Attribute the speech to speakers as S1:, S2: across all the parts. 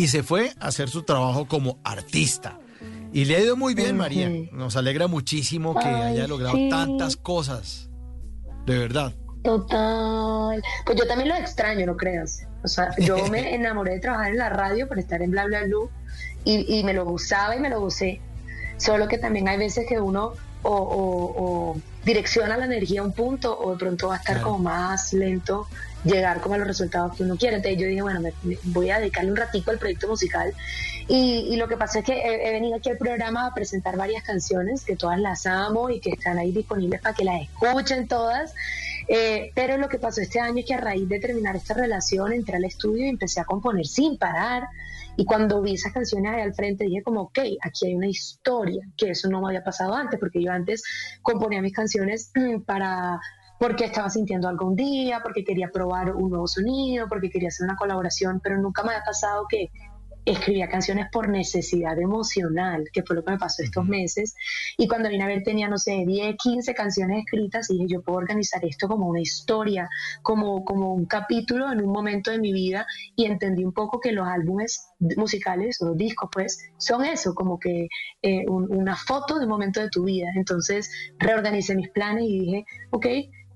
S1: Y se fue a hacer su trabajo como artista. Y le ha ido muy bien, María. Nos alegra muchísimo que
S2: Ay,
S1: haya logrado
S2: sí.
S1: tantas cosas. De verdad.
S2: Total. Pues yo también lo extraño, no creas. O sea, yo me enamoré de trabajar en la radio por estar en Bla Bla Blue y, y me lo gustaba y me lo gocé. Solo que también hay veces que uno o, o- o direcciona la energía a un punto o de pronto va a estar
S1: Claro.
S2: como más lento llegar como a los resultados que uno quiere. Entonces yo dije, bueno, me, me- voy a dedicarle un ratico al proyecto musical. Y, y lo que pasa es que he, he venido aquí al programa a presentar varias canciones que todas las amo y que están ahí disponibles para que las escuchen todas. Eh, pero lo que pasó este año es que a raíz de terminar esta relación entré al estudio y empecé a componer sin parar. Y cuando vi esas canciones ahí al frente dije como, ok, aquí hay una historia, que eso no me había pasado antes, porque yo antes componía mis canciones para porque estaba sintiendo algo un día, porque quería probar un nuevo sonido, porque quería hacer una colaboración, pero nunca me había pasado que escribía canciones por necesidad emocional, que fue lo que me pasó estos meses. Y cuando vine a ver tenía, no sé, 10, 15 canciones escritas y dije, yo puedo organizar esto como una historia, como, como un capítulo en un momento de mi vida y entendí un poco que los álbumes musicales o los discos pues son eso, como que eh, un- una foto de un momento de tu vida. Entonces reorganicé mis planes y dije, ok,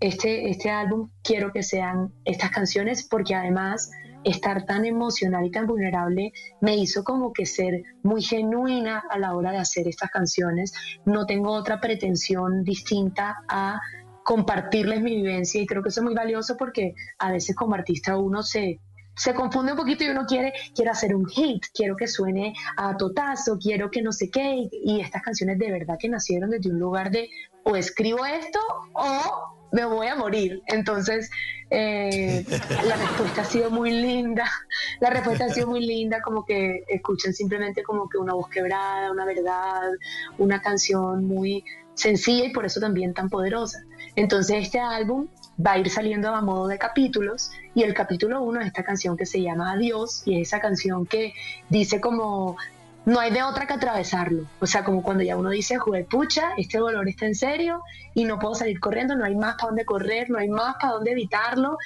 S2: este, este álbum quiero que sean estas canciones porque además estar tan emocional y tan vulnerable me hizo como que ser muy genuina a la hora de hacer estas canciones. No tengo otra pretensión distinta a compartirles mi vivencia y creo que eso es muy valioso porque a veces como artista uno se se confunde un poquito y uno quiere, quiero hacer un hit, quiero que suene a totazo, quiero que no sé qué, y, y estas canciones de verdad que nacieron desde un lugar de o escribo esto o me voy a morir. Entonces, eh, la respuesta ha sido muy linda, la respuesta ha sido muy linda, como que escuchan simplemente como que una voz quebrada, una verdad, una canción muy sencilla y por eso también tan poderosa. Entonces este álbum va a ir saliendo a modo de capítulos y el capítulo uno es esta canción que se llama Adiós y es esa canción que dice como no hay de otra que atravesarlo. O sea, como cuando ya uno dice, pucha, este dolor está en serio y no puedo salir corriendo, no hay más para dónde correr, no hay más para dónde evitarlo,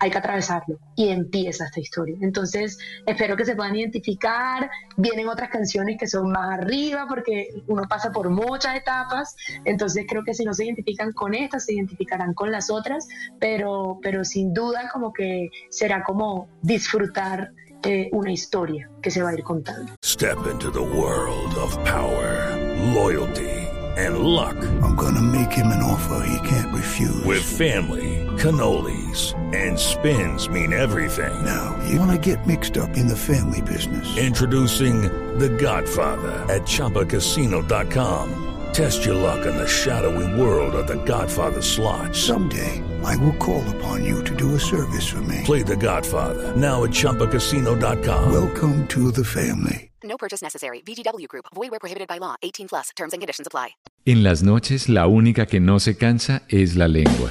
S2: hay que atravesarlo. Y empieza esta historia. Entonces, espero que se puedan identificar. Vienen otras canciones que son más arriba porque uno pasa por muchas etapas. Entonces, creo que si no se identifican con estas, se identificarán con las otras. Pero, pero sin duda, como que será como disfrutar eh, una historia que se va a ir contando.
S3: Step into the world of power, loyalty, and luck.
S4: I'm gonna make him an offer he can't refuse.
S3: With family, cannolis, and spins mean everything.
S4: Now, you wanna get mixed up in the family business.
S3: Introducing The Godfather at ChumbaCasino.com. Test your luck in the shadowy world of The Godfather slot.
S4: Someday, I will call upon you to do a service for me.
S3: Play The Godfather now at ChumbaCasino.com.
S4: Welcome to the family.
S5: No purchase necessary. VGW Group. Void where prohibited by law. 18 plus. Terms and conditions apply.
S6: En las noches la única que no se cansa es la lengua.